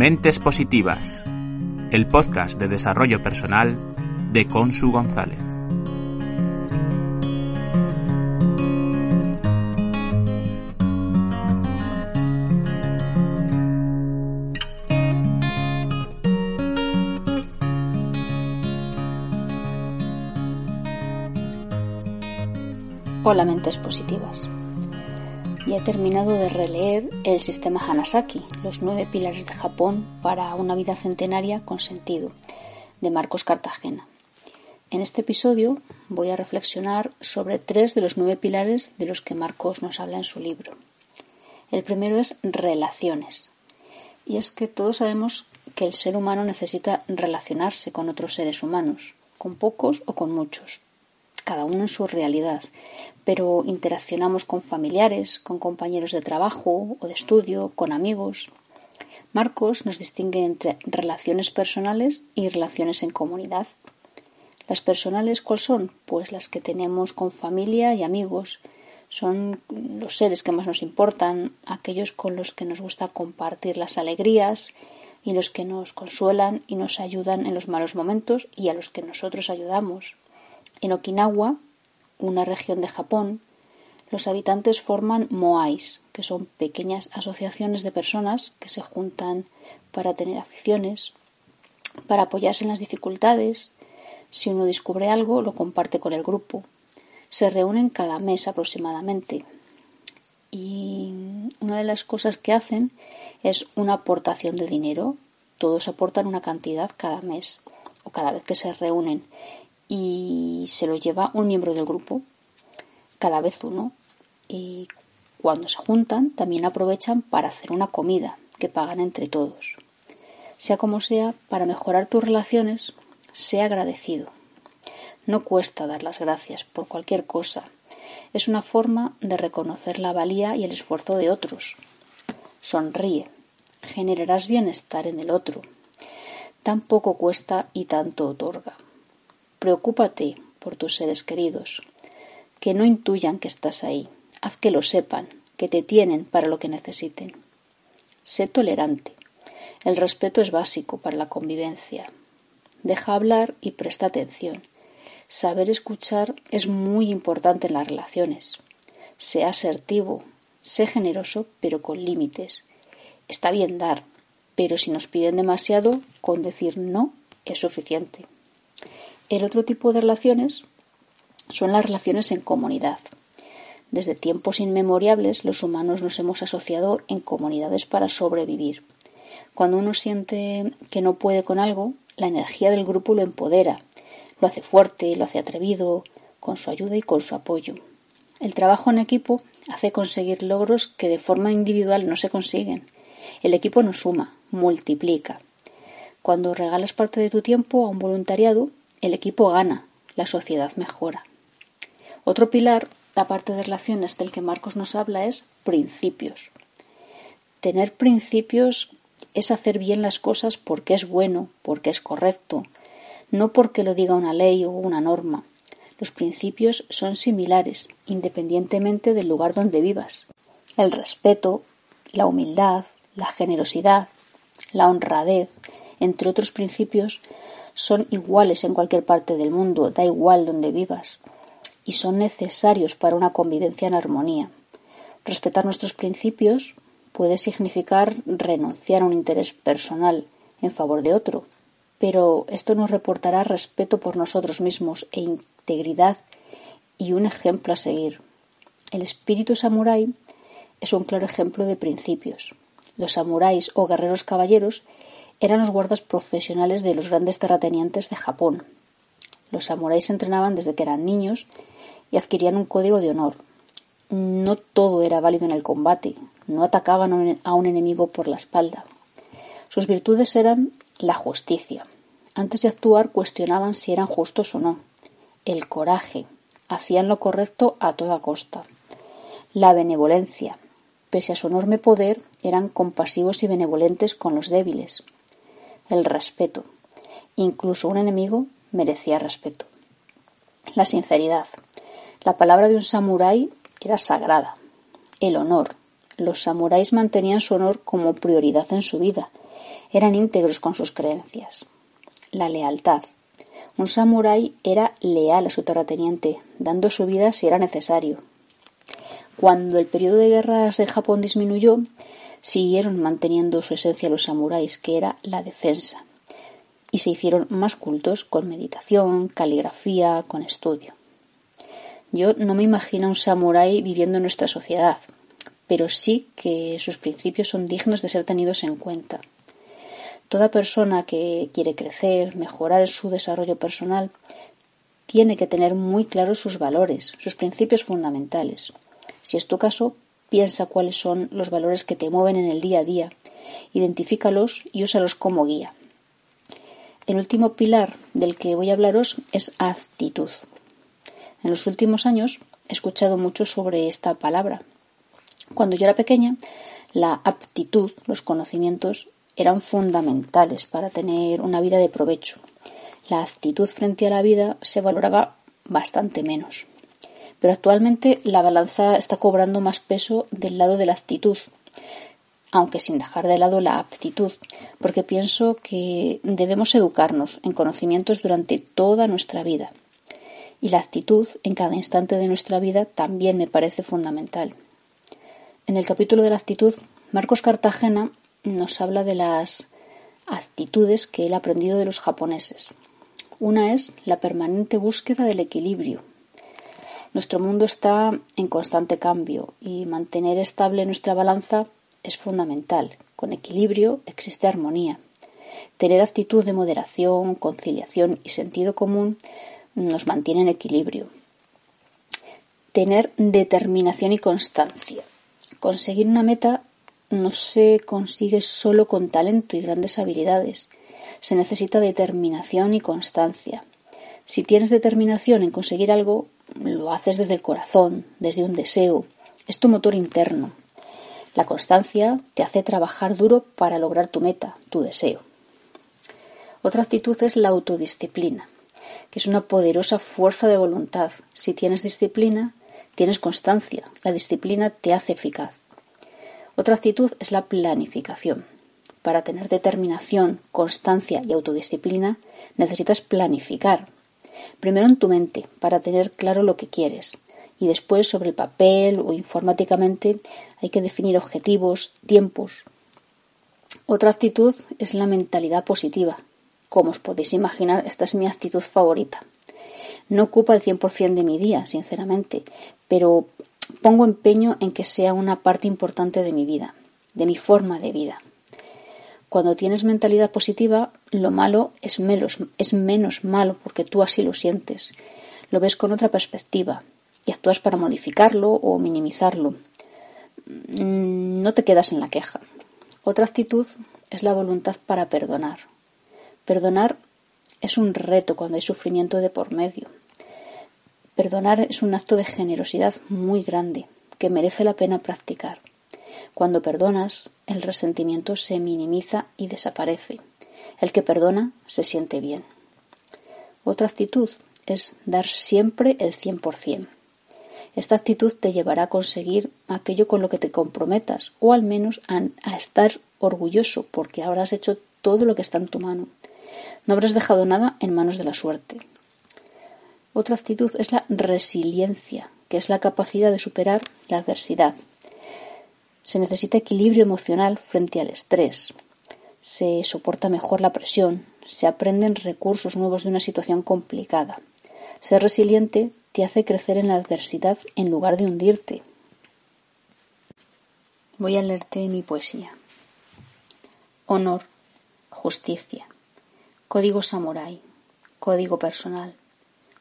Mentes Positivas, el podcast de desarrollo personal de Consu González. Hola mentes positivas. Ya he terminado de releer el sistema Hanasaki, los nueve pilares de Japón para una vida centenaria con sentido, de Marcos Cartagena. En este episodio voy a reflexionar sobre tres de los nueve pilares de los que Marcos nos habla en su libro. El primero es relaciones. Y es que todos sabemos que el ser humano necesita relacionarse con otros seres humanos, con pocos o con muchos, cada uno en su realidad, pero interaccionamos con familiares, con compañeros de trabajo o de estudio, con amigos. Marcos nos distingue entre relaciones personales y relaciones en comunidad. Las personales, ¿cuáles son? Pues las que tenemos con familia y amigos. Son los seres que más nos importan, aquellos con los que nos gusta compartir las alegrías y los que nos consuelan y nos ayudan en los malos momentos y a los que nosotros ayudamos. En Okinawa, una región de Japón, los habitantes forman moais, que son pequeñas asociaciones de personas que se juntan para tener aficiones, para apoyarse en las dificultades. Si uno descubre algo, lo comparte con el grupo. Se reúnen cada mes aproximadamente. Y una de las cosas que hacen es una aportación de dinero. Todos aportan una cantidad cada mes o cada vez que se reúnen y se lo lleva un miembro del grupo, cada vez uno. Y cuando se juntan también aprovechan para hacer una comida que pagan entre todos. Sea como sea, para mejorar tus relaciones, sea agradecido. No cuesta dar las gracias por cualquier cosa. Es una forma de reconocer la valía y el esfuerzo de otros. Sonríe. Generarás bienestar en el otro. Tan poco cuesta y tanto otorga. Preocúpate por tus seres queridos, que no intuyan que estás ahí, haz que lo sepan, que te tienen para lo que necesiten. Sé tolerante. El respeto es básico para la convivencia. Deja hablar y presta atención. Saber escuchar es muy importante en las relaciones. Sé asertivo, sé generoso, pero con límites. Está bien dar, pero si nos piden demasiado, con decir no es suficiente. El otro tipo de relaciones son las relaciones en comunidad. Desde tiempos inmemoriales los humanos nos hemos asociado en comunidades para sobrevivir. Cuando uno siente que no puede con algo, la energía del grupo lo empodera, lo hace fuerte, lo hace atrevido, con su ayuda y con su apoyo. El trabajo en equipo hace conseguir logros que de forma individual no se consiguen. El equipo nos suma, multiplica. Cuando regalas parte de tu tiempo a un voluntariado, el equipo gana, la sociedad mejora. Otro pilar, aparte de relaciones del que Marcos nos habla, es principios. Tener principios es hacer bien las cosas porque es bueno, porque es correcto, no porque lo diga una ley o una norma. Los principios son similares, independientemente del lugar donde vivas. El respeto, la humildad, la generosidad, la honradez, entre otros principios, son iguales en cualquier parte del mundo, da igual donde vivas. y son necesarios para una convivencia en armonía. Respetar nuestros principios puede significar renunciar a un interés personal en favor de otro, pero esto nos reportará respeto por nosotros mismos e integridad y un ejemplo a seguir. El espíritu samurái es un claro ejemplo de principios. Los samuráis o guerreros caballeros eran los guardas profesionales de los grandes terratenientes de Japón. Los samuráis entrenaban desde que eran niños y adquirían un código de honor. No todo era válido en el combate, no atacaban a un enemigo por la espalda. Sus virtudes eran la justicia. Antes de actuar cuestionaban si eran justos o no. El coraje. Hacían lo correcto a toda costa. La benevolencia. Pese a su enorme poder, eran compasivos y benevolentes con los débiles. El respeto. Incluso un enemigo merecía respeto. La sinceridad. La palabra de un samurái era sagrada. El honor. Los samuráis mantenían su honor como prioridad en su vida. Eran íntegros con sus creencias. La lealtad. Un samurái era leal a su terrateniente, dando su vida si era necesario. Cuando el periodo de guerras de Japón disminuyó, siguieron manteniendo su esencia los samuráis, que era la defensa y se hicieron más cultos con meditación, caligrafía, con estudio. Yo no me imagino a un samurái viviendo en nuestra sociedad, pero sí que sus principios son dignos de ser tenidos en cuenta. Toda persona que quiere crecer, mejorar su desarrollo personal, tiene que tener muy claros sus valores, sus principios fundamentales. Si es tu caso, piensa cuáles son los valores que te mueven en el día a día, identifícalos y úsalos como guía. El último pilar del que voy a hablaros es actitud. En los últimos años he escuchado mucho sobre esta palabra. Cuando yo era pequeña, la aptitud, los conocimientos, eran fundamentales para tener una vida de provecho. La actitud frente a la vida se valoraba bastante menos. Pero actualmente la balanza está cobrando más peso del lado de la actitud, aunque sin dejar de lado la aptitud, porque pienso que debemos educarnos en conocimientos durante toda nuestra vida. Y la actitud en cada instante de nuestra vida también me parece fundamental. En el capítulo de la actitud, Marcos Cartagena nos habla de las actitudes que él ha aprendido de los japoneses. Una es la permanente búsqueda del equilibrio. Nuestro mundo está en constante cambio y mantener estable nuestra balanza es fundamental. Con equilibrio existe armonía. Tener actitud de moderación, conciliación y sentido común nos mantiene en equilibrio. Tener determinación y constancia. Conseguir una meta no se consigue solo con talento y grandes habilidades. Se necesita determinación y constancia. Si tienes determinación en conseguir algo, lo haces desde el corazón, desde un deseo. Es tu motor interno. La constancia te hace trabajar duro para lograr tu meta, tu deseo. Otra actitud es la autodisciplina, que es una poderosa fuerza de voluntad. Si tienes disciplina, tienes constancia. La disciplina te hace eficaz. Otra actitud es la planificación. Para tener determinación, constancia y autodisciplina, necesitas planificar. Primero en tu mente, para tener claro lo que quieres y después sobre el papel o informáticamente hay que definir objetivos, tiempos. Otra actitud es la mentalidad positiva. Como os podéis imaginar, esta es mi actitud favorita. No ocupa el 100% de mi día, sinceramente, pero pongo empeño en que sea una parte importante de mi vida, de mi forma de vida. Cuando tienes mentalidad positiva, lo malo es menos, malo porque tú así lo sientes. Lo ves con otra perspectiva, y actúas para modificarlo o minimizarlo. Mm, no te quedas en la queja. Otra actitud es la voluntad para perdonar. Perdonar es un reto cuando hay sufrimiento de por medio. Perdonar es un acto de generosidad muy grande que merece la pena practicar. Cuando perdonas, el resentimiento se minimiza y desaparece. El que perdona se siente bien. Otra actitud es dar siempre el 100%. Esta actitud te llevará a conseguir aquello con lo que te comprometas, o al menos a, estar orgulloso porque habrás hecho todo lo que está en tu mano. No habrás dejado nada en manos de la suerte. Otra actitud es la resiliencia, que es la capacidad de superar la adversidad. Se necesita equilibrio emocional frente al estrés. Se soporta mejor la presión, se aprenden recursos nuevos de una situación complicada. Ser resiliente te hace crecer en la adversidad en lugar de hundirte. Voy a leerte mi poesía. Honor, justicia, código samurái, código personal,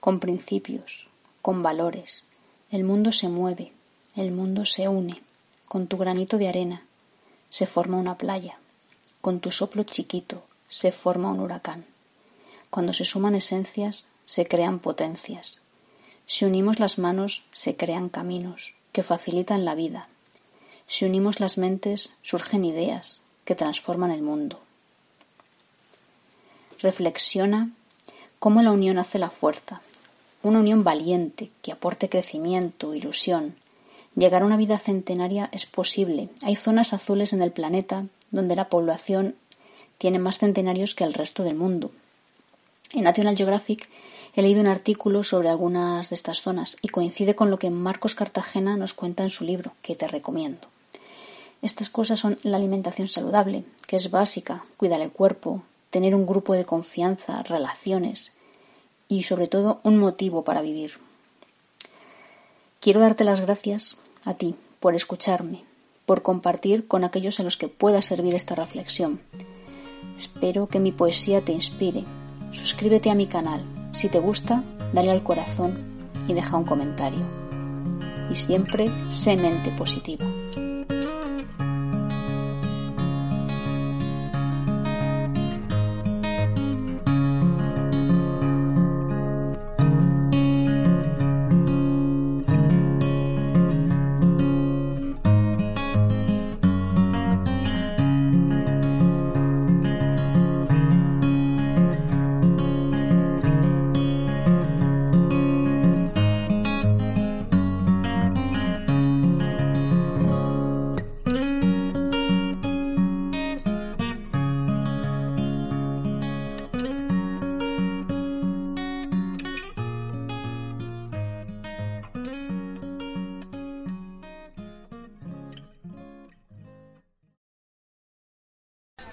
con principios, con valores. El mundo se mueve, el mundo se une. Con tu granito de arena se forma una playa. Con tu soplo chiquito se forma un huracán. Cuando se suman esencias, se crean potencias. Si unimos las manos, se crean caminos que facilitan la vida. Si unimos las mentes, surgen ideas que transforman el mundo. Reflexiona cómo la unión hace la fuerza. Una unión valiente que aporte crecimiento, ilusión. Llegar a una vida centenaria es posible. Hay zonas azules en el planeta donde la población tiene más centenarios que el resto del mundo. En National Geographic he leído un artículo sobre algunas de estas zonas y coincide con lo que Marcos Cartagena nos cuenta en su libro, que te recomiendo. Estas cosas son la alimentación saludable, que es básica, cuidar el cuerpo, tener un grupo de confianza, relaciones y sobre todo un motivo para vivir. Quiero darte las gracias a ti por escucharme, por compartir con aquellos a los que pueda servir esta reflexión. Espero que mi poesía te inspire. Suscríbete a mi canal. Si te gusta, dale al corazón y deja un comentario. Y siempre sé mente positiva.